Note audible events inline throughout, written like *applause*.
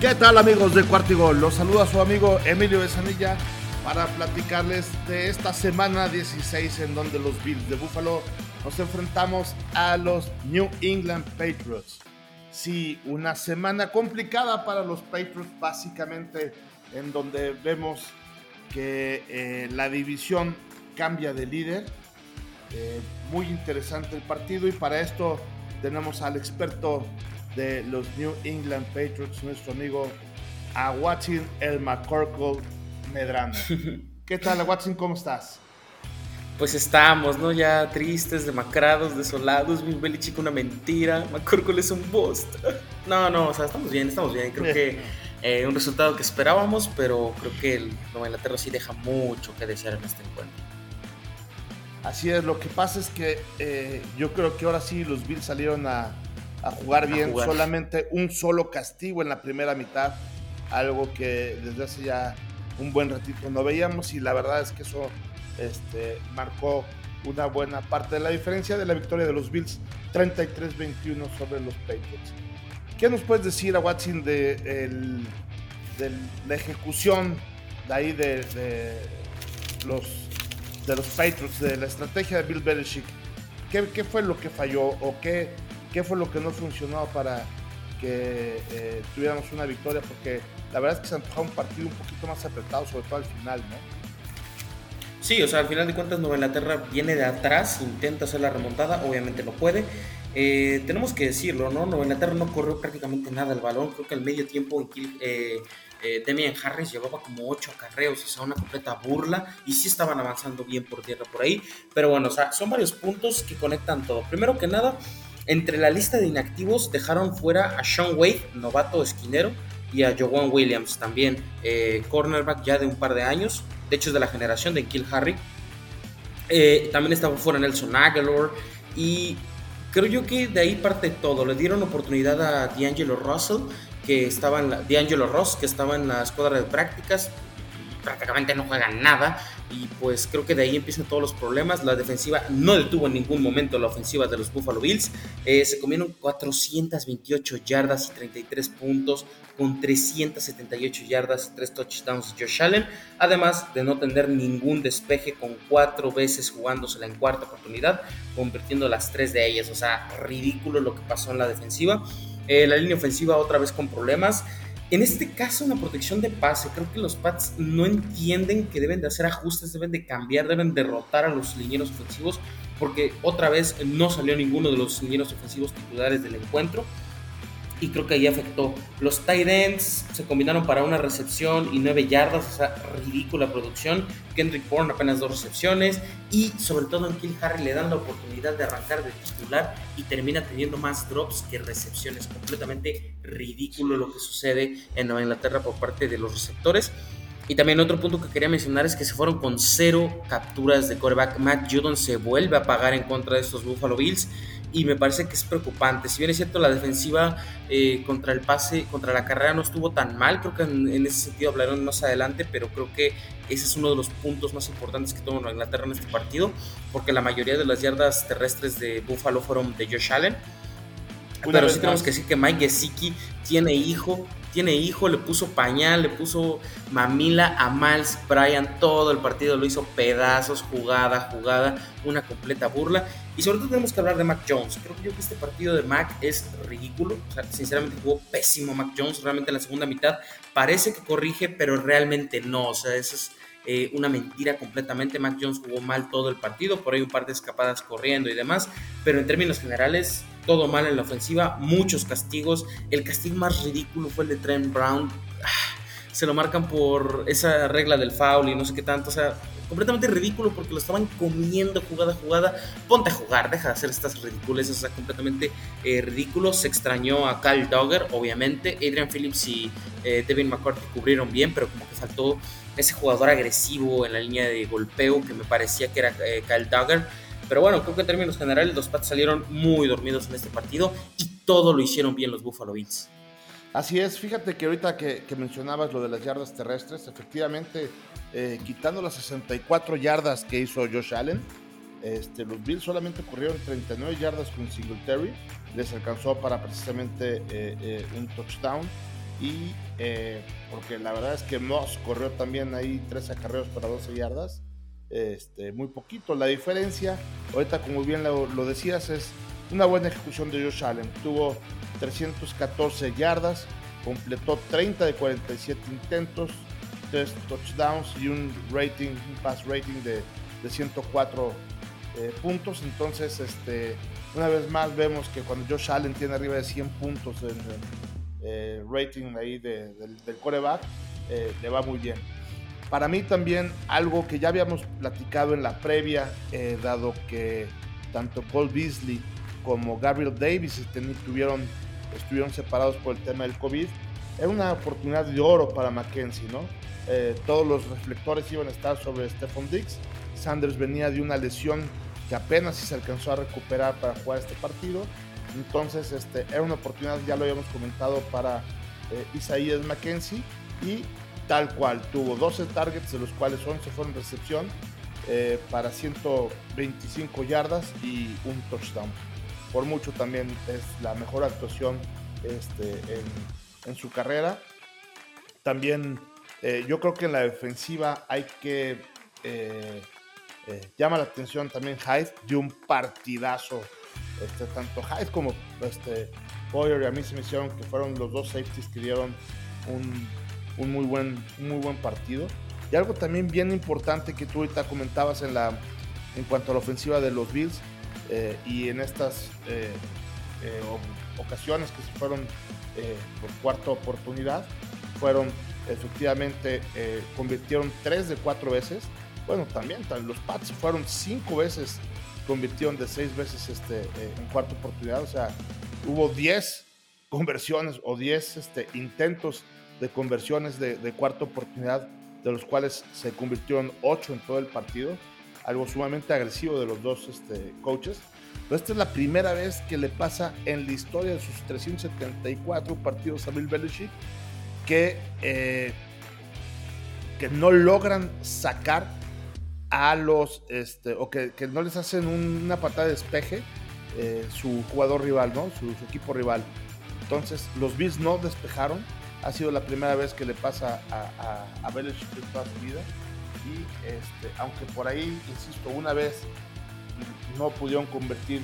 ¿Qué tal amigos de Cuartigol? Los saluda su amigo Emilio Besanilla para platicarles de esta semana 16 en donde los Bills de Buffalo nos enfrentamos a los New England Patriots. Sí, una semana complicada para los Patriots básicamente en donde vemos que eh, la división cambia de líder. Eh, muy interesante el partido y para esto tenemos al experto de los New England Patriots, nuestro amigo a Watson El McCorkle Medrano. *laughs* ¿Qué tal, Watson? ¿Cómo estás? Pues estamos, ¿no? Ya tristes, demacrados, desolados. Bill Belichick una mentira. McCorkle es un bust. No, no, o sea, estamos bien, estamos bien. Creo que *laughs* eh, un resultado que esperábamos, pero creo que el Nueva Inglaterra sí deja mucho que desear en este encuentro. Así es, lo que pasa es que eh, yo creo que ahora sí los Bills salieron a, a jugar bien, solamente un solo castigo en la primera mitad, algo que desde hace ya un buen ratito no veíamos y la verdad es que eso este, marcó una buena parte de la diferencia de la victoria de los Bills 33-21 sobre los Patriots. ¿Qué nos puedes decir a Watson de, la ejecución de ahí de, los, de los Patriots, de la estrategia de Bill Belichick? ¿Qué, ¿Qué, fue lo que falló o qué, qué fue lo que no funcionó para que eh, tuviéramos una victoria, porque la verdad es que se antojaba un partido un poquito más apretado, sobre todo al final, ¿no? Sí, o sea, al final de cuentas Nueva Inglaterra viene de atrás, intenta hacer la remontada, obviamente no puede. Eh, tenemos que decirlo, ¿no? Nueva Inglaterra no corrió prácticamente nada el balón, creo que al medio tiempo eh, eh, Demian Harris llevaba como 8 acarreos, o sea, una completa burla, y sí estaban avanzando bien por tierra por ahí, pero bueno, o sea, son varios puntos que conectan todo. Primero que nada, entre la lista de inactivos dejaron fuera a Sean Wade, novato esquinero, y a Joan Williams, también eh, cornerback ya de un par de años, de hecho es de la generación de Kill Harry. Eh, también estaba fuera Nelson Aguilar y creo yo que de ahí parte todo. Le dieron oportunidad a D'Angelo Russell, que estaba en la, D'Angelo Ross, que estaba en la escuadra de prácticas, prácticamente no juegan nada y pues creo que de ahí empiezan todos los problemas. La defensiva no detuvo en ningún momento la ofensiva de los Buffalo Bills. Eh, se comieron 428 yardas y 33 puntos con 378 yardas y 3 touchdowns Josh Allen. Además de no tener ningún despeje con cuatro veces jugándosela en cuarta oportunidad, convirtiendo las tres de ellas. O sea, ridículo lo que pasó en la defensiva. Eh, la línea ofensiva otra vez con problemas. En este caso, una protección de pase, creo que los Pats no entienden que deben de hacer ajustes, deben de cambiar, deben derrotar a los linieros ofensivos, porque otra vez no salió ninguno de los linieros ofensivos titulares del encuentro y creo que ahí afectó. Los tight ends se combinaron para una recepción y nueve yardas, o sea, ridícula producción. Kendrick Bourne apenas dos recepciones y sobre todo en Kill Harry le dan la oportunidad de arrancar de titular y termina teniendo más drops que recepciones. Completamente ridículo lo que sucede en Nueva Inglaterra por parte de los receptores. Y también otro punto que quería mencionar es que se fueron con cero capturas de quarterback. Matt Judon se vuelve a pagar en contra de estos Buffalo Bills y me parece que es preocupante. Si bien es cierto, la defensiva eh, contra el pase, contra la carrera no estuvo tan mal, creo que en, ese sentido hablaremos más adelante, pero creo que ese es uno de los puntos más importantes que tuvo Inglaterra en este partido, porque la mayoría de las yardas terrestres de Buffalo fueron de Josh Allen. Pero sí tenemos que decir que Mike Gesicki tiene hijo, tiene hijo, le puso pañal, le puso mamila a Miles Bryan, todo el partido lo hizo pedazos, jugada, jugada, una completa burla. Y sobre todo tenemos que hablar de Mac Jones. Creo que yo que este partido de Mac es ridículo. O sea, sinceramente jugó pésimo Mac Jones. Realmente en la segunda mitad parece que corrige, pero realmente no. O sea, eso es eh, una mentira completamente. Mac Jones jugó mal todo el partido. Por ahí un par de escapadas corriendo y demás. Pero en términos generales, todo mal en la ofensiva, muchos castigos. El castigo más ridículo fue el de Trent Brown. Ah, se lo marcan por esa regla del foul y no sé qué tanto. O sea, completamente ridículo porque lo estaban comiendo jugada a jugada. Ponte a jugar, deja de hacer estas ridiculeces, o sea, completamente eh, ridículo. Se extrañó a Kyle Dogger, obviamente. Adrian Phillips y eh, Devin McCarthy cubrieron bien, pero como que faltó ese jugador agresivo en la línea de golpeo que me parecía que era eh, Kyle Duggar. Pero bueno, creo que en términos generales los Pats salieron muy dormidos en este partido y todo lo hicieron bien los Buffalo Bills. Así es, fíjate que ahorita que, mencionabas lo de las yardas terrestres, efectivamente, eh, quitando las 64 yardas que hizo Josh Allen, este, los Bills solamente corrieron 39 yardas con Singletary, les alcanzó para precisamente eh, eh, un touchdown. y porque la verdad es que Moss corrió también ahí 13 acarreos para 12 yardas, este, muy poquito. La diferencia, ahorita como bien lo, lo, decías, es una buena ejecución de Josh Allen. Tuvo 314 yardas, completó 30 de 47 intentos, 3 touchdowns y un rating, un pass rating de, de 104 eh, puntos. Entonces, este, una vez más vemos que cuando Josh Allen tiene arriba de 100 puntos en eh, rating ahí del, coreback, eh, le va muy bien. Para mí también algo que ya habíamos platicado en la previa, dado que tanto Paul Beasley como Gabriel Davis tuvieron, estuvieron separados por el tema del COVID, era una oportunidad de oro para Mackenzie, ¿no? todos los reflectores iban a estar sobre Stephon Diggs. Sanders venía de una lesión que apenas se alcanzó a recuperar para jugar este partido. Entonces, este, era una oportunidad, ya lo habíamos comentado, para eh, Isaías McKenzie y tal cual, tuvo 12 targets, de los cuales 11 fueron recepción eh, para 125 yardas y un touchdown. Por mucho también es la mejor actuación este, en, su carrera. También eh, yo creo que en la defensiva hay que eh, llama la atención también Hyde de un partidazo. Este, tanto Hyde como este, Boyer y a mí se me hicieron que fueron los dos safeties que dieron un, un, muy, buen, muy buen partido. Y algo también bien importante que tú ahorita comentabas en, la, en cuanto a la ofensiva de los Bills eh, y en estas eh, ocasiones que se fueron por cuarta oportunidad, fueron efectivamente, convirtieron tres de cuatro veces. Bueno, también los Pats fueron cinco veces, convirtieron de seis veces este, eh, en cuarta oportunidad, o sea, hubo diez conversiones o diez este, intentos de conversiones de, cuarta oportunidad, de los cuales se convirtieron ocho en todo el partido, algo sumamente agresivo de los dos este, coaches. Pero esta es la primera vez que le pasa en la historia de sus 374 partidos a Bill Belichick que, eh, que no logran sacar a los, este, o que, no les hacen una patada de despeje eh, su jugador rival, ¿no? Su, equipo rival. Entonces, los Bills no despejaron. Ha sido la primera vez que le pasa a, a, a Belichick en toda su vida. Y este, aunque por ahí, insisto, una vez no pudieron convertir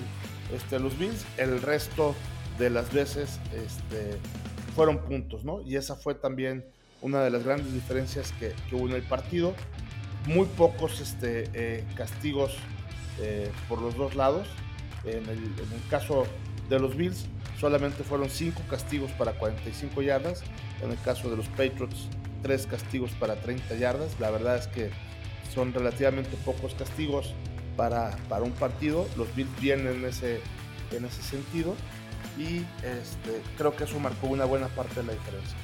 este, los Bills, el resto de las veces este, fueron puntos, ¿no? Y esa fue también una de las grandes diferencias que, que hubo en el partido muy pocos este, eh, castigos eh, por los dos lados. En el, caso de los Bills, solamente fueron 5 castigos para 45 yardas. En el caso de los Patriots, 3 castigos para 30 yardas. La verdad es que son relativamente pocos castigos para, para un partido. Los Bills vienen en ese, en ese sentido. Y este, creo que eso marcó una buena parte de la diferencia.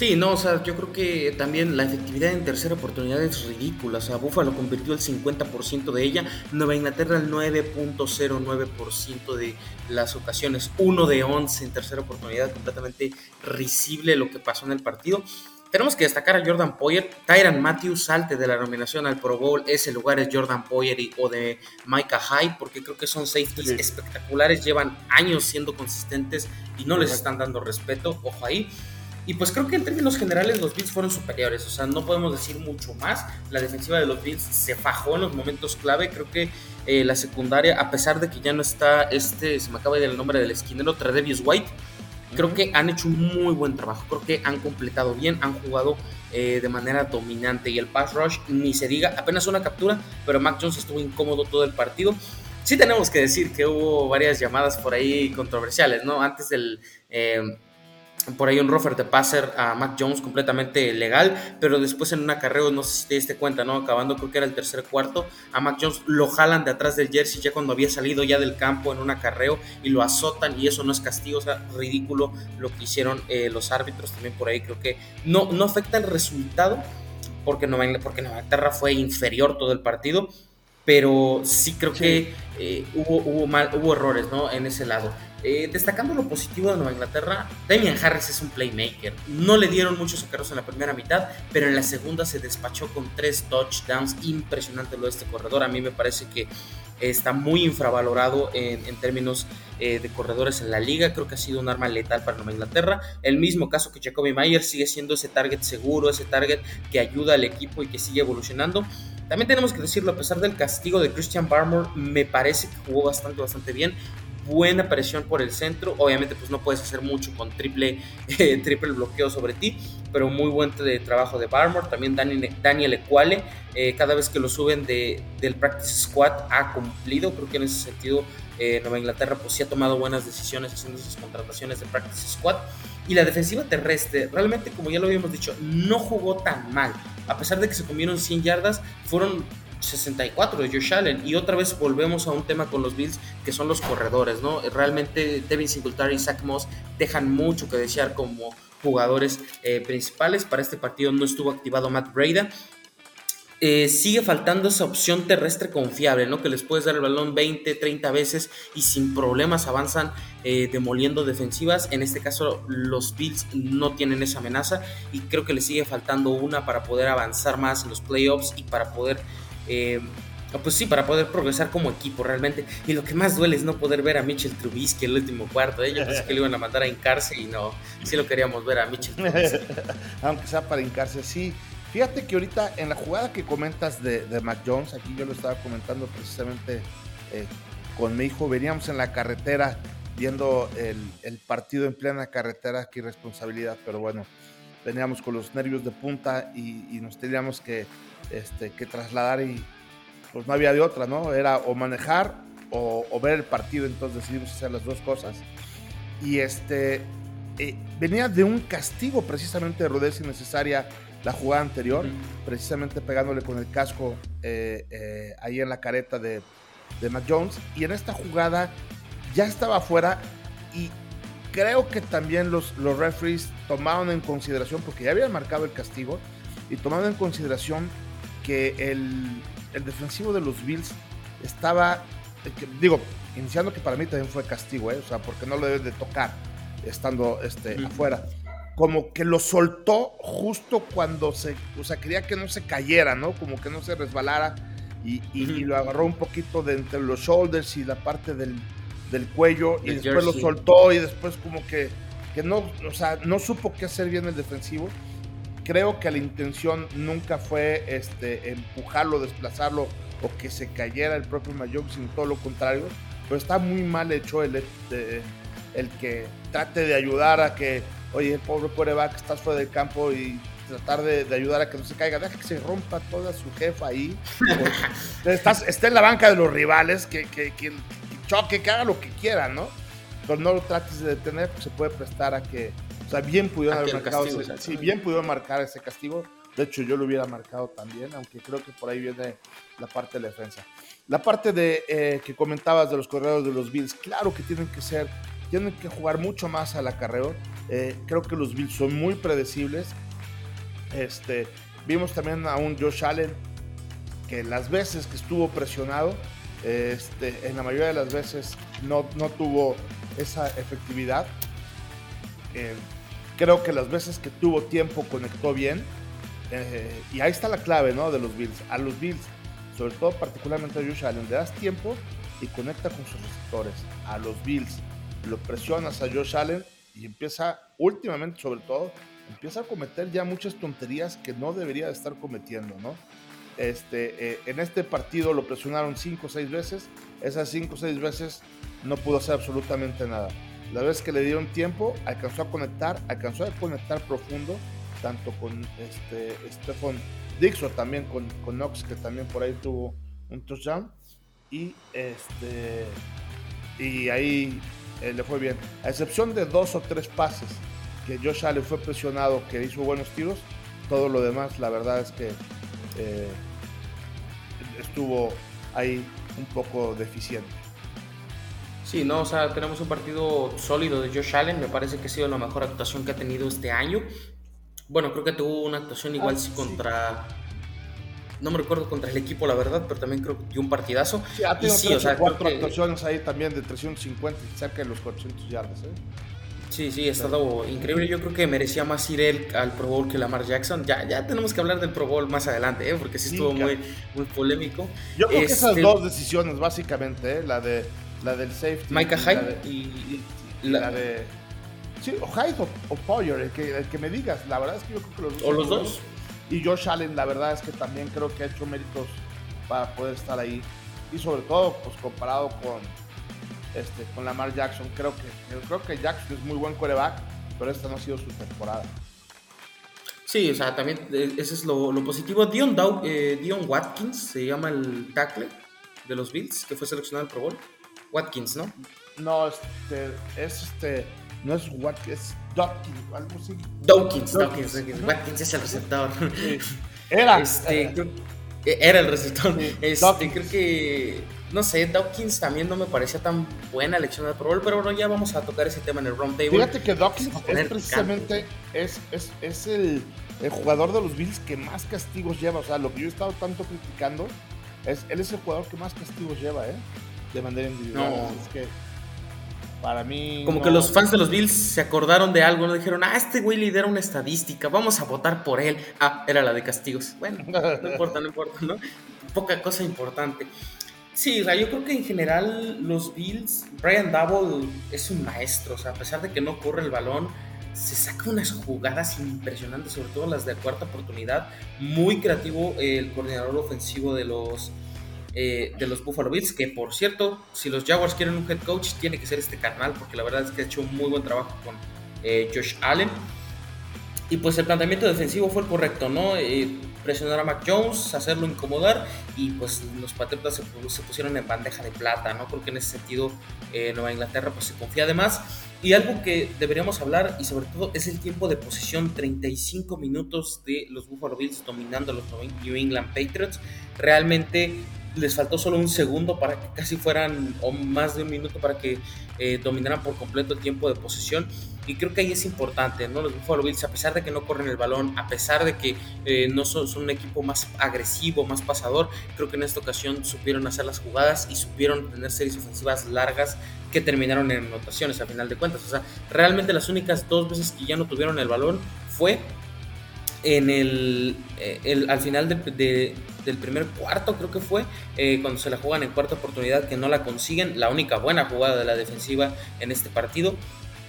Sí, no, o sea, yo creo que también la efectividad en tercera oportunidad es ridícula. O sea, Buffalo convirtió el 50% de ella, Nueva Inglaterra el 9.09% de las ocasiones, 1 de 11 en tercera oportunidad, completamente risible lo que pasó en el partido. Tenemos que destacar a Jordan Poyer, Tyran Matthews salte de la nominación al Pro Bowl, ese lugar es Jordan Poyer o de Micah Hyde, porque creo que son safeties espectaculares, llevan años siendo consistentes y no les están dando respeto, ojo ahí. Y pues creo que en términos generales los Bills fueron superiores, o sea, no podemos decir mucho más. La defensiva de los Bills se fajó en los momentos clave. Creo que eh, la secundaria, a pesar de que ya no está este, se me acaba de ir el nombre del esquinero, Tredevius White, creo que han hecho un muy buen trabajo. Creo que han completado bien, han jugado eh, de manera dominante. Y el pass rush, ni se diga, apenas una captura, pero Mac Jones estuvo incómodo todo el partido. Sí tenemos que decir que hubo varias llamadas por ahí controversiales, ¿no? Antes del... Eh, por ahí un rofer de passer a Mac Jones completamente legal, pero después en un acarreo, no sé si te diste cuenta, ¿no? Acabando, creo que era el tercer cuarto, a Mac Jones lo jalan de atrás del jersey ya cuando había salido ya del campo en un acarreo y lo azotan y eso no es castigo, o sea, ridículo lo que hicieron eh, los árbitros también por ahí, creo que no, no afecta el resultado porque Nueva, porque Nueva Inglaterra fue inferior todo el partido, pero sí creo que eh, hubo, hubo, mal, hubo errores ¿no? en ese lado. Eh, destacando lo positivo de Nueva Inglaterra, Damian Harris es un playmaker. No le dieron muchos carros en la primera mitad, pero en la segunda se despachó con tres touchdowns. Impresionante lo de este corredor. A mí me parece que está muy infravalorado en, términos eh, de corredores en la liga. Creo que ha sido un arma letal para Nueva Inglaterra. El mismo caso que Jacoby Mayer sigue siendo ese target seguro, ese target que ayuda al equipo y que sigue evolucionando. También tenemos que decirlo, a pesar del castigo de Christian Barmore, me parece que jugó bastante, bastante bien buena presión por el centro. Obviamente, pues no puedes hacer mucho con triple, *laughs* eh, triple bloqueo sobre ti, pero muy buen trabajo de Barmore. También Daniel Equale, eh, cada vez que lo suben de, del Practice Squad, ha cumplido. Creo que en ese sentido, eh, Nueva Inglaterra, pues sí ha tomado buenas decisiones haciendo sus contrataciones de Practice Squad. Y la defensiva terrestre, realmente, como ya lo habíamos dicho, no jugó tan mal. A pesar de que se comieron 100 yardas, fueron 64 de Josh Allen. Y otra vez volvemos a un tema con los Bills, que son los corredores, ¿no? Realmente Devin Singletary y Zach Moss dejan mucho que desear como jugadores eh, principales. Para este partido no estuvo activado Matt Breda. Eh, sigue faltando esa opción terrestre confiable, ¿no? Que les puedes dar el balón 20, 30 veces y sin problemas avanzan eh, demoliendo defensivas. En este caso, los Bills no tienen esa amenaza y creo que les sigue faltando una para poder avanzar más en los playoffs y para poder eh, pues sí, para poder progresar como equipo realmente. Y lo que más duele es no poder ver a Mitchell Trubisky el último cuarto. Ellos ¿eh? que le iban a mandar a hincarse y no, sí lo queríamos ver a Mitchell Trubisky. *laughs* Aunque sea para hincarse, sí. Fíjate que ahorita en la jugada que comentas de, de Mac Jones, aquí yo lo estaba comentando precisamente eh, con mi hijo, veníamos en la carretera viendo el, partido en plena carretera, qué irresponsabilidad, pero bueno, veníamos con los nervios de punta y nos teníamos que este, que trasladar y pues no había de otra, ¿no? Era o manejar o, ver el partido, entonces decidimos hacer las dos cosas. Y este, eh, venía de un castigo precisamente de rudeza innecesaria la jugada anterior, precisamente pegándole con el casco eh, eh, ahí en la careta de, de Matt Jones. Y en esta jugada ya estaba afuera y creo que también los, los referees tomaron en consideración, porque ya habían marcado el castigo, y tomaron en consideración que el, defensivo de los Bills estaba, digo, iniciando que para mí también fue castigo, ¿eh? o sea, porque no lo deben de tocar estando este, afuera. Como que lo soltó justo cuando se, o sea, quería que no se cayera, ¿no? Como que no se resbalara y, lo agarró un poquito de entre los shoulders y la parte del, cuello y después lo soltó y después como que, que no, o sea, no supo qué hacer bien el defensivo creo que la intención nunca fue este, empujarlo, desplazarlo o que se cayera el propio Mayock, sino todo lo contrario. Pero está muy mal hecho el, este, el que trate de ayudar a que, oye, el pobre que estás fuera del campo y tratar de, ayudar a que no se caiga. Deja que se rompa toda su jefa ahí. estás, está en la banca de los rivales, que, que, que, choque, que haga lo que quiera, ¿no? Pero no lo trates de detener, pues se puede prestar a que o sea, bien pudieron haber marcado ese, sí, bien pudieron marcar ese castigo. De hecho, yo lo hubiera marcado también, aunque creo que por ahí viene la parte de la defensa. La parte de eh, que comentabas de los corredores de los Bills, claro que tienen que ser, tienen que jugar mucho más al acarreo. Eh, creo que los Bills son muy predecibles. Este, vimos también a un Josh Allen que las veces que estuvo presionado, este, en la mayoría de las veces no, no tuvo esa efectividad. Eh, creo que las veces que tuvo tiempo conectó bien. Eh, y ahí está la clave, ¿no? De los Bills. A los Bills, sobre todo particularmente a Josh Allen, le das tiempo y conecta con sus receptores. A los Bills, lo presionas a Josh Allen y empieza, últimamente sobre todo, empieza a cometer ya muchas tonterías que no debería de estar cometiendo, ¿no? Este, eh, en este partido lo presionaron 5 o 6 veces, esas 5 o 6 veces no pudo hacer absolutamente nada. La vez que le dieron tiempo, alcanzó a conectar, alcanzó a conectar profundo, tanto con este Stephen Dixon, también con, con Knox, que también por ahí tuvo un touchdown. Y este y ahí eh, le fue bien. A excepción de dos o tres pases que Josh Allen fue presionado, que hizo buenos tiros, todo lo demás, la verdad es que eh, estuvo ahí un poco deficiente. Sí, no, o sea, tenemos un partido sólido de Josh Allen, me parece que ha sido la mejor actuación que ha tenido este año. Bueno, creo que tuvo una actuación igual ah, sí contra... No me recuerdo contra el equipo, la verdad, pero también creo que dio un partidazo. Sí, ha tenido sí, o sea, cuatro actuaciones ahí también de 350, cerca de los 400 yardas. ¿eh? Sí, sí, ha estado increíble. Yo creo que merecía más ir él al Pro Bowl que Lamar Jackson. Ya, ya tenemos que hablar del Pro Bowl más adelante, ¿eh? porque sí estuvo muy, muy polémico. Yo creo que esas este, dos decisiones, básicamente, ¿eh? la de la del safety. Micah Hyde y, la, de. Sí, o Hyde o, Poyer, el que, el que me digas. La verdad es que yo creo que los dos. O los dos. Y Josh Allen, la verdad es que también creo que ha hecho méritos para poder estar ahí. Y sobre todo, pues comparado con, este, con Lamar Jackson, creo que, creo que Jackson es muy buen coreback, pero esta no ha sido su temporada. Sí, o sea, también eh, ese es lo, positivo. Dion, eh, Dion Watkins se llama el tackle de los Bills, que fue seleccionado al Pro Bowl. Watkins, ¿no? No, este, es este, no es Watkins, es Dawkins, algo así. Dawkins, Dawkins, Watkins es el receptor. Era. Este, era. el receptor. este, creo que, no sé, Dawkins también no me parecía tan buena elección de Pro Bowl, pero bueno, ya vamos a tocar ese tema en el round table. Fíjate que Dawkins es precisamente, es, es, es el, el jugador de los Bills que más castigos lleva, o sea, lo que yo he estado tanto criticando, es, él es el jugador que más castigos lleva, ¿eh? De manera individual. Es que para mí. Como que los fans de los Bills se acordaron de algo, no dijeron, ah, este güey lidera una estadística, vamos a votar por él. Ah, era la de castigos. Bueno, no *laughs* importa, no importa, ¿no? Poca cosa importante. Sí, o sea, yo creo que en general los Bills, Brian Double es un maestro, o sea, a pesar de que no corre el balón, se saca unas jugadas impresionantes, sobre todo las de cuarta oportunidad. Muy creativo el coordinador ofensivo de los, eh, de los Buffalo Bills, que por cierto, si los Jaguars quieren un head coach, tiene que ser este carnal, porque la verdad es que ha hecho un muy buen trabajo con eh, Josh Allen. Y pues el planteamiento defensivo fue el correcto, ¿no? Eh, presionar a Mac Jones, hacerlo incomodar y pues los Patriotas se, pusieron en bandeja de plata, ¿no? Porque en ese sentido Nueva Inglaterra pues se confía además. Y algo que deberíamos hablar y sobre todo es el tiempo de posición, 35 minutos de los Buffalo Bills dominando a los New England Patriots. Realmente les faltó solo un segundo para que casi fueran, o más de un minuto para que eh, dominaran por completo el tiempo de posesión. Y creo que ahí es importante, ¿no? Los Buffalo Bills, a pesar de que no corren el balón, a pesar de que eh, no son, un equipo más agresivo, más pasador, creo que en esta ocasión supieron hacer las jugadas y supieron tener series ofensivas largas que terminaron en anotaciones a final de cuentas. O sea, realmente las únicas dos veces que ya no tuvieron el balón fue en el, eh, al final de, del primer cuarto, creo que fue, eh, cuando se la juegan en cuarta oportunidad, que no la consiguen, la única buena jugada de la defensiva en este partido.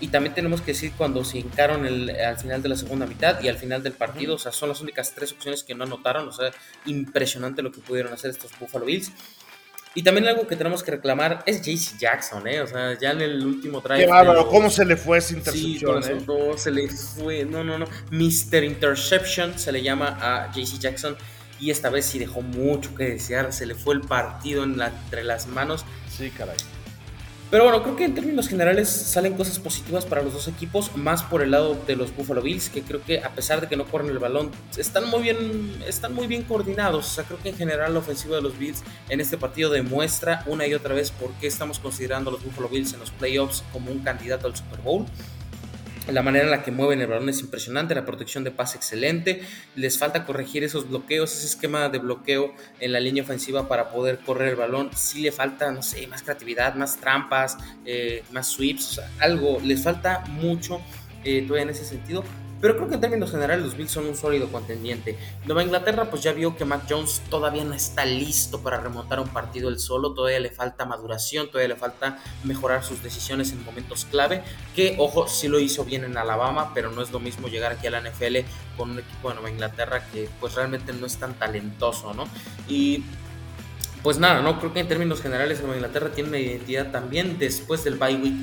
Y también tenemos que decir cuando se hincaron el, al final de la segunda mitad y al final del partido, o sea, son las únicas tres opciones que no anotaron, o sea, impresionante lo que pudieron hacer estos Buffalo Bills. Y también algo que tenemos que reclamar es JC Jackson, ¿eh? O sea, ya en el último drive. Qué bárbaro, ¿cómo se le fue esa intercepción? Sí, eh? se le fue, no, no, no. Mr. Interception se le llama a JC Jackson y esta vez sí dejó mucho que desear, se le fue el partido entre las manos. Sí, caray. Pero bueno, creo que en términos generales salen cosas positivas para los dos equipos, más por el lado de los Buffalo Bills, que creo que a pesar de que no corren el balón, están muy bien, están muy bien coordinados. O sea, creo que en general la ofensiva de los Bills en este partido demuestra una y otra vez por qué estamos considerando a los Buffalo Bills en los playoffs como un candidato al Super Bowl. La manera en la que mueven el balón es impresionante, la protección de pase excelente. Les falta corregir esos bloqueos, ese esquema de bloqueo en la línea ofensiva para poder correr el balón. Sí le falta, no sé, más creatividad, más trampas, eh, más sweeps, algo. Les falta mucho eh, todavía en ese sentido. Pero creo que en términos generales los Bills son un sólido contendiente. Nueva Inglaterra pues ya vio que Mac Jones todavía no está listo para remontar un partido él solo, todavía le falta maduración, todavía le falta mejorar sus decisiones en momentos clave, que ojo, sí lo hizo bien en Alabama, pero no es lo mismo llegar aquí a la NFL con un equipo de Nueva Inglaterra que pues realmente no es tan talentoso, ¿no? Y pues nada, no creo que en términos generales Nueva Inglaterra tiene una identidad también después del bye week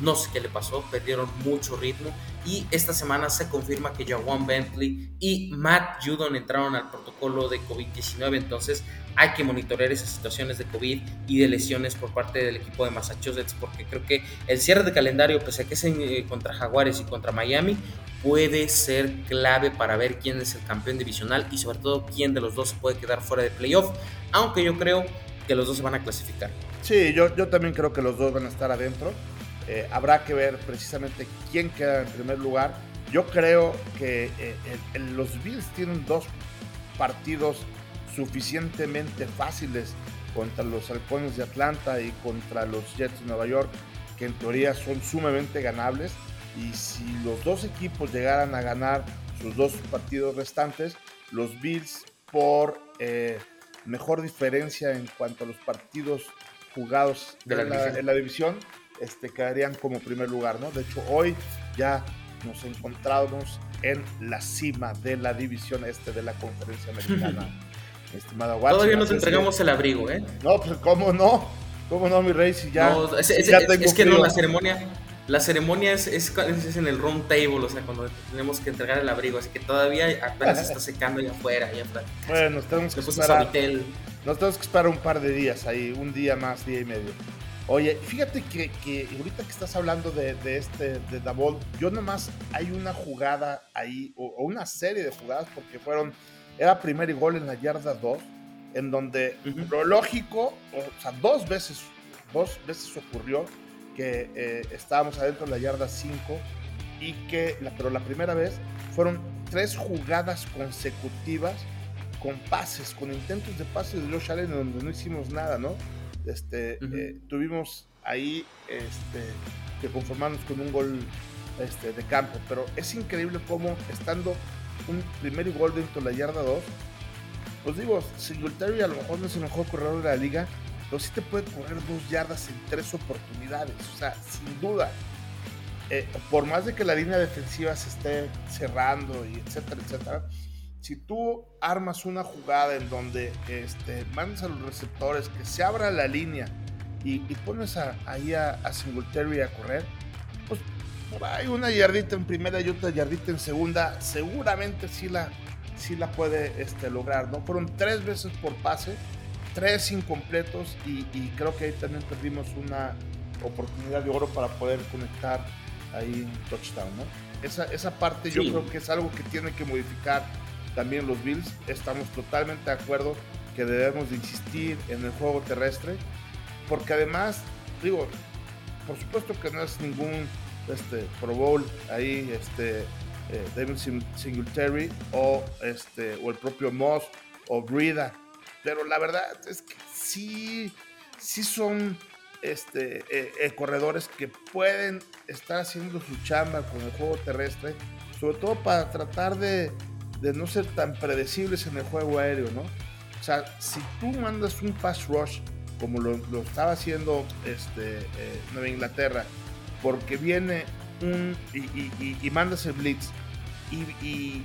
no sé qué le pasó, perdieron mucho ritmo y esta semana se confirma que Jawan Bentley y Matt Judon entraron al protocolo de COVID-19, entonces hay que monitorear esas situaciones de COVID y de lesiones por parte del equipo de Massachusetts, porque creo que el cierre de calendario, pese a que es eh, contra Jaguares y contra Miami, puede ser clave para ver quién es el campeón divisional y sobre todo quién de los dos se puede quedar fuera de playoff, aunque yo creo que los dos se van a clasificar. Sí, yo, yo también creo que los dos van a estar adentro. Eh, habrá que ver precisamente quién queda en primer lugar. Yo creo que eh, los Bills tienen dos partidos suficientemente fáciles contra los Halcones de Atlanta y contra los Jets de Nueva York, que en teoría son sumamente ganables. Y si los dos equipos llegaran a ganar sus dos partidos restantes, los Bills por eh, mejor diferencia en cuanto a los partidos jugados en la división, este, quedarían como primer lugar, ¿no? De hecho, hoy ya nos encontramos en la cima de la división este de la conferencia americana. *laughs* estimada Watson. Todavía nos entregamos el abrigo, ¿eh? No, pues cómo no, cómo no, mi rey, si ya. No, es, es que no, la ceremonia. La ceremonia es, es, en el round table, o sea, cuando tenemos que entregar el abrigo, así que todavía apenas está secando allá afuera, allá afuera. Bueno, nos tenemos que esperar. Nos tenemos que esperar un par de días ahí, un día más, día y medio. Oye, fíjate que, que ahorita que estás hablando de, de este, de Davol, yo nomás hay una jugada ahí, o, una serie de jugadas, porque fueron, era primer y gol en la yarda 2, en donde lo lógico, o sea, dos veces, dos veces ocurrió que eh, estábamos adentro de la yarda 5 y que, la, pero la primera vez fueron tres jugadas consecutivas con pases, con intentos de pases de Josh Allen donde no hicimos nada, ¿no? Este, eh, tuvimos ahí este, que conformarnos con un gol este, de campo, pero es increíble cómo estando un primer gol dentro de la yarda 2, pues digo, Singletary a lo mejor no es el mejor corredor de la liga, pero sí te puede correr dos yardas en tres oportunidades, o sea, sin duda. Eh, por más de que la línea defensiva se esté cerrando y etcétera, etcétera, si tú armas una jugada en donde este, mandas a los receptores que se abra la línea y, pones ahí a, a, Singletary a correr, pues por ahí una yardita en primera y otra yardita en segunda, seguramente sí la, sí la puede este, lograr, ¿no? Fueron tres veces por pase tres incompletos y, creo que ahí también perdimos una oportunidad de oro para poder conectar ahí un touchdown, ¿no? Esa, esa parte yo creo que es algo que tiene que modificar también los Bills. Estamos totalmente de acuerdo que debemos de insistir en el juego terrestre, porque además, digo, por supuesto que no es ningún este, Pro Bowl ahí, este, eh, David Singletary o, este, o el propio Moss o Brida pero la verdad es que sí, sí son este, eh, eh, corredores que pueden estar haciendo su chamba con el juego terrestre, sobre todo para tratar de, no ser tan predecibles en el juego aéreo, ¿no? O sea, si tú mandas un pass rush como lo, estaba haciendo este, eh, Nueva Inglaterra, porque viene un y, mandas el blitz y, y,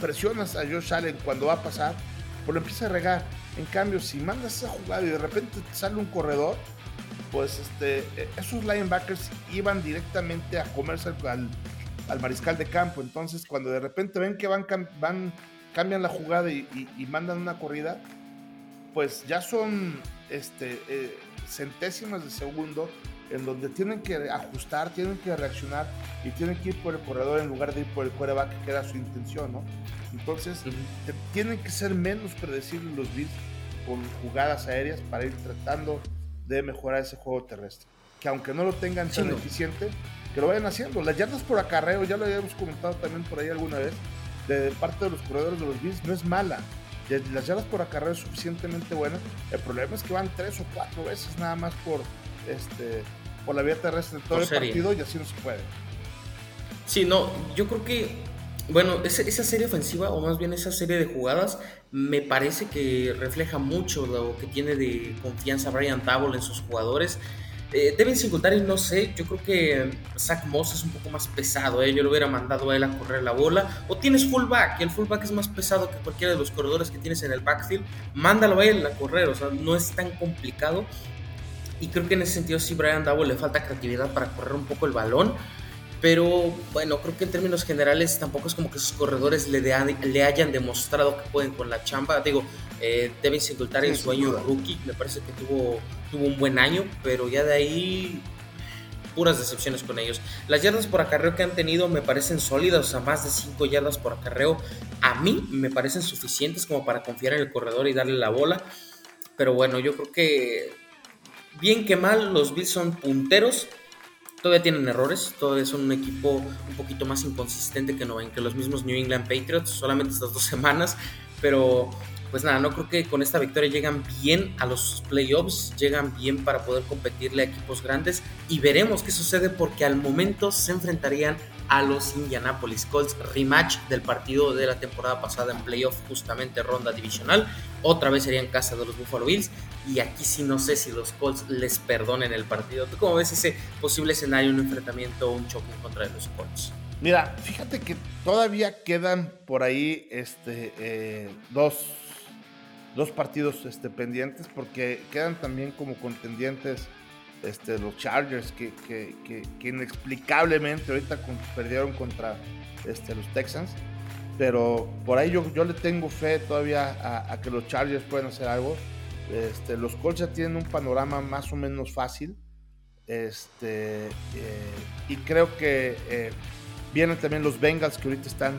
presionas a Josh Allen cuando va a pasar, pues lo empieza a regar. En cambio, si mandas esa jugada y de repente te sale un corredor, pues este, eh, esos linebackers iban directamente a comerse al, al, mariscal de campo. Entonces, cuando de repente ven que van, van cambian la jugada y, mandan una corrida, pues ya son este, eh, centésimas de segundo en donde tienen que ajustar, tienen que reaccionar y tienen que ir por el corredor en lugar de ir por el quarterback, que era su intención, ¿no? Entonces, tienen que ser menos predecibles los Bills con jugadas aéreas para ir tratando de mejorar ese juego terrestre. Que aunque no lo tengan tan eficiente, que lo vayan haciendo. Las yardas por acarreo, ya lo habíamos comentado también por ahí alguna vez, de parte de los corredores de los Bills, no es mala. Las yardas por acarreo es suficientemente buena. El problema es que van tres o cuatro veces nada más por este por la vía terrestre todo el partido y así no se puede. Sí, no, yo creo que bueno, esa, serie ofensiva, o más bien esa serie de jugadas, me parece que refleja mucho lo que tiene de confianza Brian Table en sus jugadores. Eh, deben y no sé, yo creo que Zach Moss es un poco más pesado, ¿eh? yo lo hubiera mandado a él a correr la bola. O tienes fullback, y el fullback es más pesado que cualquiera de los corredores que tienes en el backfield, mándalo a él a correr, o sea, no es tan complicado. Y creo que en ese sentido sí, Brian Dowell le falta creatividad para correr un poco el balón. Pero bueno, creo que en términos generales tampoco es como que sus corredores le, le hayan demostrado que pueden con la chamba. Digo, eh, Devin Singletary en su año rookie me parece que tuvo, tuvo un buen año, pero ya de ahí puras decepciones con ellos. Las yardas por acarreo que han tenido me parecen sólidas, o sea, más de 5 yardas por acarreo. A mí me parecen suficientes como para confiar en el corredor y darle la bola. Pero bueno, yo creo que bien que mal, los Bills son punteros Todavía tienen errores, todavía son un equipo un poquito más inconsistente que, no, que los mismos New England Patriots, solamente estas dos *laughs* semanas, pero pues nada, no creo que con esta victoria llegan bien a los playoffs, llegan bien para poder competirle a equipos grandes y veremos qué sucede porque al momento se enfrentarían a los Indianapolis Colts, rematch del partido de la temporada pasada en playoff, justamente ronda divisional, otra vez sería casa de los Buffalo Bills y aquí sí no sé si los Colts les perdonen el partido. ¿Tú cómo ves ese posible escenario, un enfrentamiento, un choque en contra de los Colts? Mira, fíjate que todavía quedan por ahí este, eh, dos, dos, partidos este, pendientes porque quedan también como contendientes este, los Chargers que, que, inexplicablemente ahorita perdieron contra este, los Texans. Pero por ahí yo, yo le tengo fe todavía a, que los Chargers pueden hacer algo. Este, los Colts ya tienen un panorama más o menos fácil. Este, eh, y creo que eh, Vienen también los Bengals que ahorita están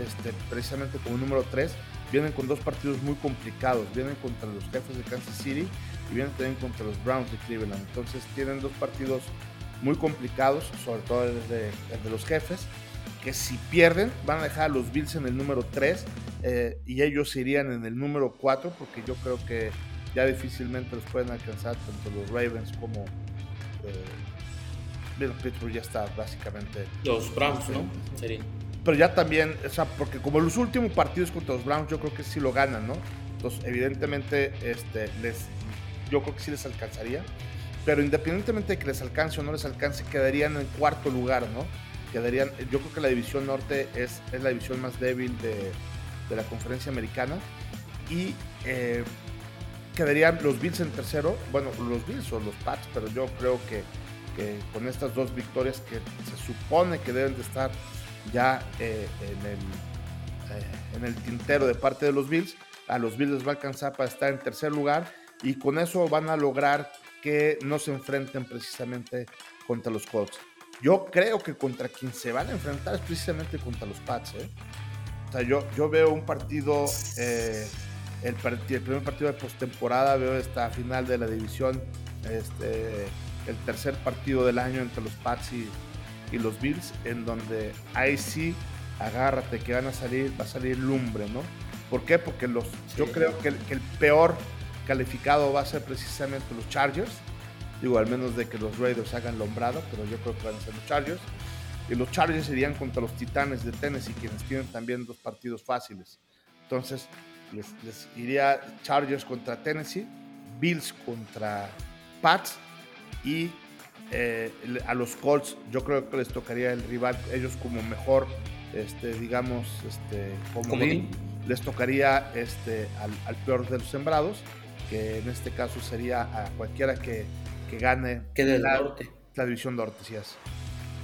este, precisamente como número 3. Vienen con dos partidos muy complicados. Vienen contra los jefes de Kansas City y vienen también contra los Browns de Cleveland. Entonces tienen dos partidos muy complicados, sobre todo el de, los jefes, que si pierden van a dejar a los Bills en el número 3 eh, y ellos irían en el número 4 porque yo creo que ya difícilmente los pueden alcanzar tanto los Ravens como eh, Pittsburgh ya está básicamente. Los Browns, ¿no? Sería. Pero ya también, o sea, porque como los últimos partidos contra los Browns, yo creo que sí lo ganan, ¿no? Entonces, evidentemente, este, les, yo creo que sí les alcanzaría. Pero independientemente de que les alcance o no les alcance, quedarían en cuarto lugar, ¿no? Quedarían, yo creo que la división norte es, es la división más débil de, de la conferencia americana. Y eh, quedarían los Bills en tercero. Bueno, los Bills o los Pats, pero yo creo que que con estas dos victorias que se supone que deben de estar ya eh, en, el, eh, en el tintero de parte de los Bills, a los Bills les va a alcanzar para estar en tercer lugar y con eso van a lograr que no se enfrenten precisamente contra los Colts. Yo creo que contra quien se van a enfrentar es precisamente contra los Pats. ¿eh? O sea, yo, yo veo un partido, el, primer partido de postemporada, veo esta final de la división este, el tercer partido del año entre los Pats y, los Bills, en donde ahí sí, agárrate que van a salir, va a salir lumbre, ¿no? ¿Por qué? Porque los, yo creo que el, peor calificado va a ser precisamente los Chargers. Digo, al menos de que los Raiders hagan lombrado, pero yo creo que van a ser los Chargers. Y los Chargers irían contra los Titanes de Tennessee, quienes tienen también dos partidos fáciles. Entonces, les, les iría Chargers contra Tennessee, Bills contra Pats y eh, a los Colts yo creo que les tocaría el rival, ellos como mejor, este, digamos, este, como les tocaría este, al, peor de los sembrados, que en este caso sería a cualquiera que, que gane que la, norte. la división norte, si es.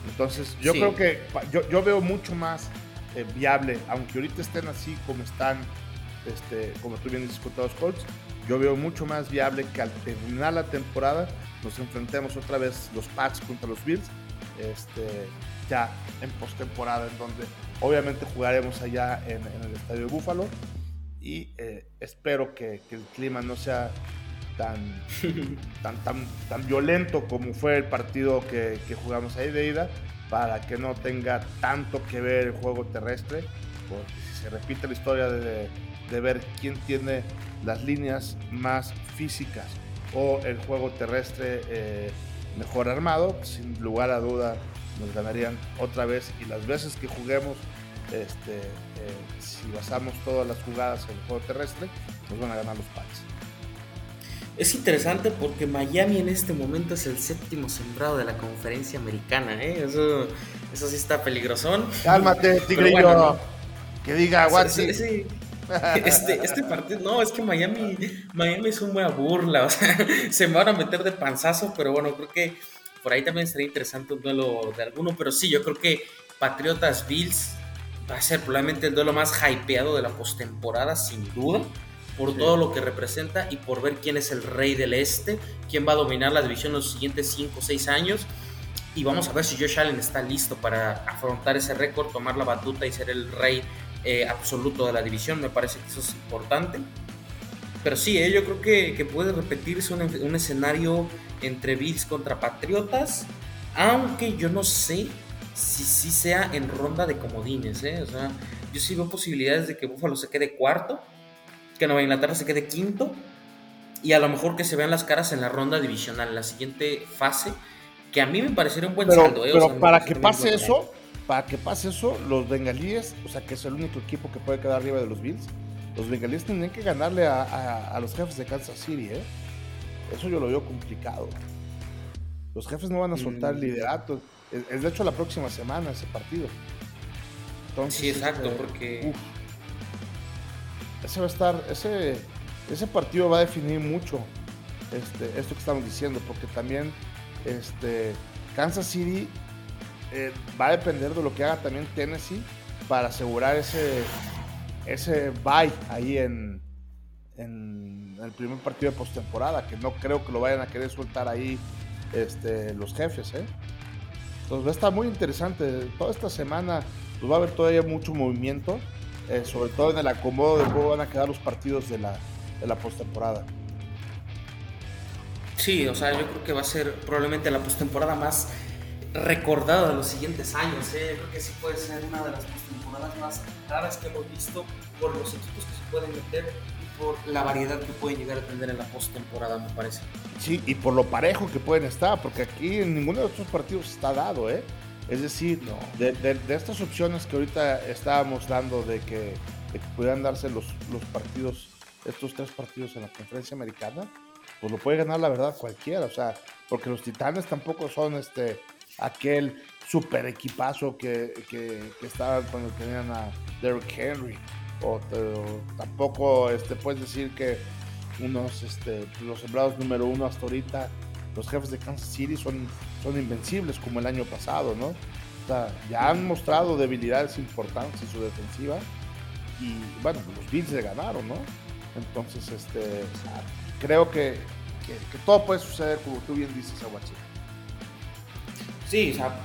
Entonces yo creo que yo, yo, veo mucho más eh, viable, aunque ahorita estén así como están, este, como tú bien dices los Colts, yo veo mucho más viable que al terminar la temporada nos enfrentemos otra vez los Pats contra los Bills, este, ya en postemporada, en donde obviamente jugaremos allá en, el estadio de Búfalo y eh, espero que, el clima no sea tan, *laughs* tan, tan, tan violento como fue el partido que, jugamos ahí de ida, para que no tenga tanto que ver el juego terrestre, porque si se repite la historia de, de ver quién tiene las líneas más físicas o el juego terrestre eh, mejor armado, sin lugar a duda nos ganarían otra vez y las veces que juguemos, este, eh, si basamos todas las jugadas en el juego terrestre, nos van a ganar los Pats. Es interesante porque Miami en este momento es el séptimo sembrado de la conferencia americana, ¿eh? Eso, eso sí está peligrosón. Cálmate, tigrillo. Que diga, sí, sí, *laughs* este, este partido, no, es que Miami, Miami es una burla, o sea, *laughs* se me van a meter de panzazo, pero bueno, creo que por ahí también sería interesante un duelo de alguno, pero sí, yo creo que Patriotas Bills va a ser probablemente el duelo más hypeado de la postemporada, sin duda, por todo lo que representa y por ver quién es el rey del este, quién va a dominar la división en los siguientes 5 o 6 años. Y vamos a ver si Josh Allen está listo para afrontar ese récord, tomar la batuta y ser el rey eh, absoluto de la división, me parece que eso es importante. Pero sí, eh, yo creo que, puede repetirse un, escenario entre Bills contra Patriotas, aunque yo no sé si sí sea en ronda de comodines. Eh. O sea, yo sí veo posibilidades de que Buffalo se quede cuarto que Nueva Inglaterra se quede quinto y a lo mejor que se vean las caras en la ronda divisional, en la siguiente fase, que a mí me parecería un buen saldo. ¿eh? Pero para que pase eso, para que pase eso, los bengalíes, o sea, que es el único equipo que puede quedar arriba de los Bills, los bengalíes tendrían que ganarle a, los jefes de Kansas City, ¿eh? Eso yo lo veo complicado. Los jefes no van a soltar el mm. liderato. Es, de hecho la próxima semana ese partido. sí, exacto, este, porque. ese va a estar. Ese, ese partido va a definir mucho este, esto que estamos diciendo, porque también este, Kansas City eh, va a depender de lo que haga también Tennessee para asegurar ese, ese bye ahí en, en el primer partido de postemporada, que no creo que lo vayan a querer soltar ahí este, los jefes. ¿eh? Entonces va a estar muy interesante. Toda esta semana pues, va a haber todavía mucho movimiento, eh, sobre todo en el acomodo de cómo van a quedar los partidos de la, de la postemporada. Sí, o sea, yo creo que va a ser probablemente la postemporada más recordada de los siguientes años. ¿eh? Creo que sí puede ser una de las postemporadas más raras que hemos visto por los equipos que se pueden meter y por la variedad que pueden llegar a tener en la postemporada, me parece. Sí, y por lo parejo que pueden estar, porque aquí en ninguno de estos partidos está dado, ¿eh? Es decir, de, de, estas opciones que ahorita estábamos dando de que, de que pudieran darse los, los partidos, estos tres partidos en la conferencia americana, pues lo puede ganar la verdad cualquiera, o sea, porque los Titanes tampoco son este aquel super equipazo que, que, estaban cuando tenían a Derrick Henry, o, tampoco este, puedes decir que unos este, los sembrados número uno hasta ahorita, los jefes de Kansas City son, son invencibles como el año pasado, ¿no? O sea, ya han mostrado debilidades importantes en su defensiva y bueno, los Bills le ganaron, ¿no? Entonces, este, creo que, todo puede suceder, como tú bien dices, Aguachín. Sí, o sea,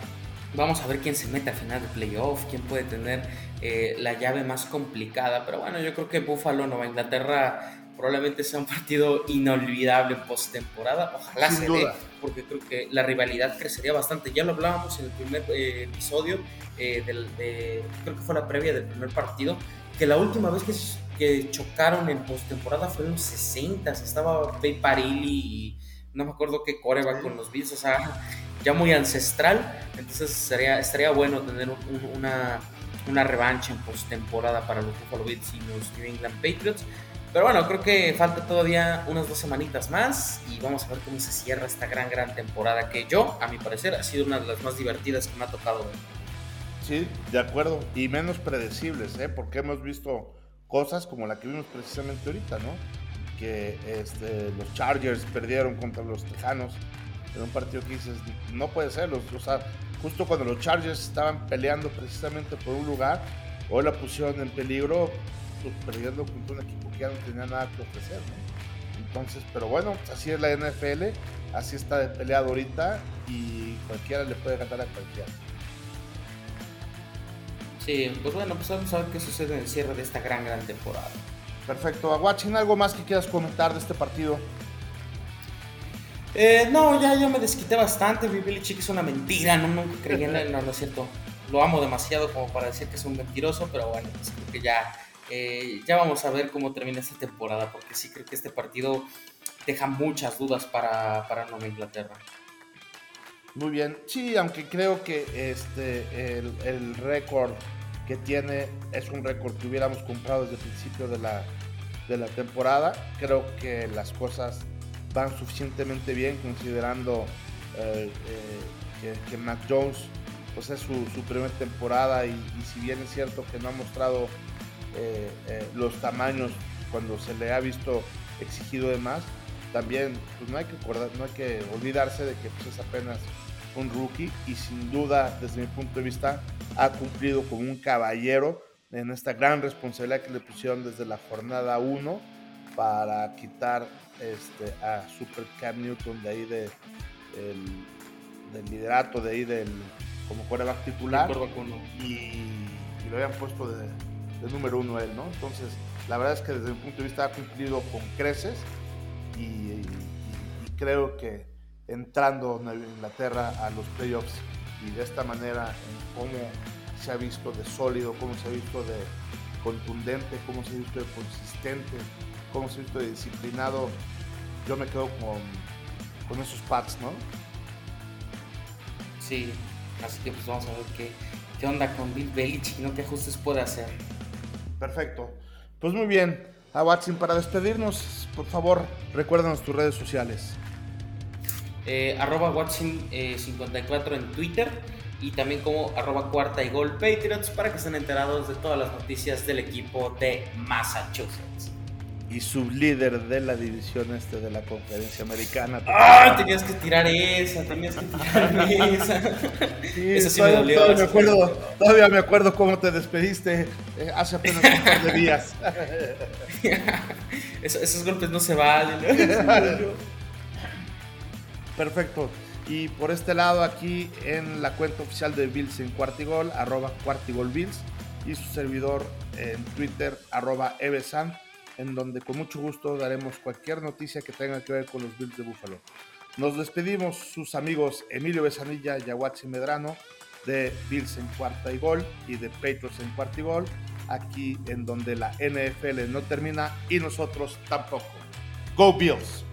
vamos a ver quién se mete a final de playoff, quién puede tener eh, la llave más complicada. Pero bueno, yo creo que Buffalo, Nueva Inglaterra, probablemente sea un partido inolvidable en postemporada. Ojalá se dé, porque creo que la rivalidad crecería bastante. Ya lo hablábamos en el primer eh, episodio, eh, del, de, creo que fue la previa del primer partido, que la última vez que que chocaron en postemporada fue en los 60. Estaba Bay Parilli y no me acuerdo qué va con los Bills. O sea, ya muy ancestral. Entonces sería, estaría bueno tener una, una revancha en postemporada para los Buffalo Bills y los New England Patriots. Pero bueno, creo que falta todavía unas dos semanitas más y vamos a ver cómo se cierra esta gran, gran temporada que yo, a mi parecer, ha sido una de las más divertidas que me ha tocado ver. Sí, de acuerdo. Y menos predecibles, ¿eh? Porque hemos visto cosas como la que vimos precisamente ahorita, ¿no? Que este, los Chargers perdieron contra los Tejanos en un partido que dices, no puede ser, los, o sea, justo cuando los Chargers estaban peleando precisamente por un lugar, hoy la pusieron en peligro, pues, perdiendo contra un equipo que ya no tenía nada que ofrecer, ¿no? Entonces, pero bueno, así es la NFL, así está de peleado ahorita y cualquiera le puede ganar a cualquiera. Sí, pues bueno, pues vamos a ver qué sucede en el cierre de esta gran, gran temporada. Perfecto. Aguachin, ¿algo más que quieras comentar de este partido? Eh, no, ya yo me desquité bastante. Billy Chick es una mentira, no nunca creí en él, no, lo siento. Lo amo demasiado como para decir que es un mentiroso, pero bueno, pues que ya, eh, ya vamos a ver cómo termina esta temporada, porque sí creo que este partido deja muchas dudas para, para Nueva Inglaterra. Muy bien, sí, aunque creo que este el, el récord que tiene es un récord que hubiéramos comprado desde el principio de la, de la temporada. Creo que las cosas van suficientemente bien considerando eh, eh, que, Mac Jones pues es su, su primera temporada y, si bien es cierto que no ha mostrado eh, los tamaños cuando se le ha visto exigido de más, también pues no hay que no hay que olvidarse de que pues, es apenas un rookie y sin duda, desde mi punto de vista, ha cumplido como un caballero en esta gran responsabilidad que le pusieron desde la jornada 1 para quitar este, a Super Cam Newton de ahí de, del liderato, de ahí del como quarterback titular y, lo habían puesto de, número uno él, ¿no? Entonces, la verdad es que desde mi punto de vista ha cumplido con creces y creo que entrando en Inglaterra a los playoffs y de esta manera en cómo se ha visto de sólido, cómo se ha visto de contundente, cómo se ha visto de consistente, cómo se ha visto de disciplinado. Yo me quedo con, con esos pads, ¿no? Sí, así que pues vamos a ver qué, qué onda con Bill Belichick, ¿no? ¿Qué ajustes puede hacer? Perfecto. Pues muy bien. A Watson, para despedirnos, por favor, recuérdanos tus redes sociales. Eh, arroba Watson54 en Twitter y también como arroba cuarta y gol Patriots para que estén enterados de todas las noticias del equipo de Massachusetts. Y sublíder de la división este de la conferencia americana. ¡Ah! Tenías que tirar esa, tenías que tirar *laughs* esa. Sí, sí todavía, me Todavía me, acuerdo, todavía me acuerdo cómo te despediste eh, hace apenas un par de días. *laughs* esos golpes no se valen. *laughs* Perfecto. Y por este lado, aquí en la cuenta oficial de Bills en Cuartigol, arroba Bills, y su servidor en Twitter, arroba Evesan, en donde con mucho gusto daremos cualquier noticia que tenga que ver con los Bills de Búfalo. Nos despedimos sus amigos Emilio Besanilla y Aguachi Medrano de Bills en cuarta y gol y de Patriots en cuarta y gol, aquí en donde la NFL no termina y nosotros tampoco. Go Bills!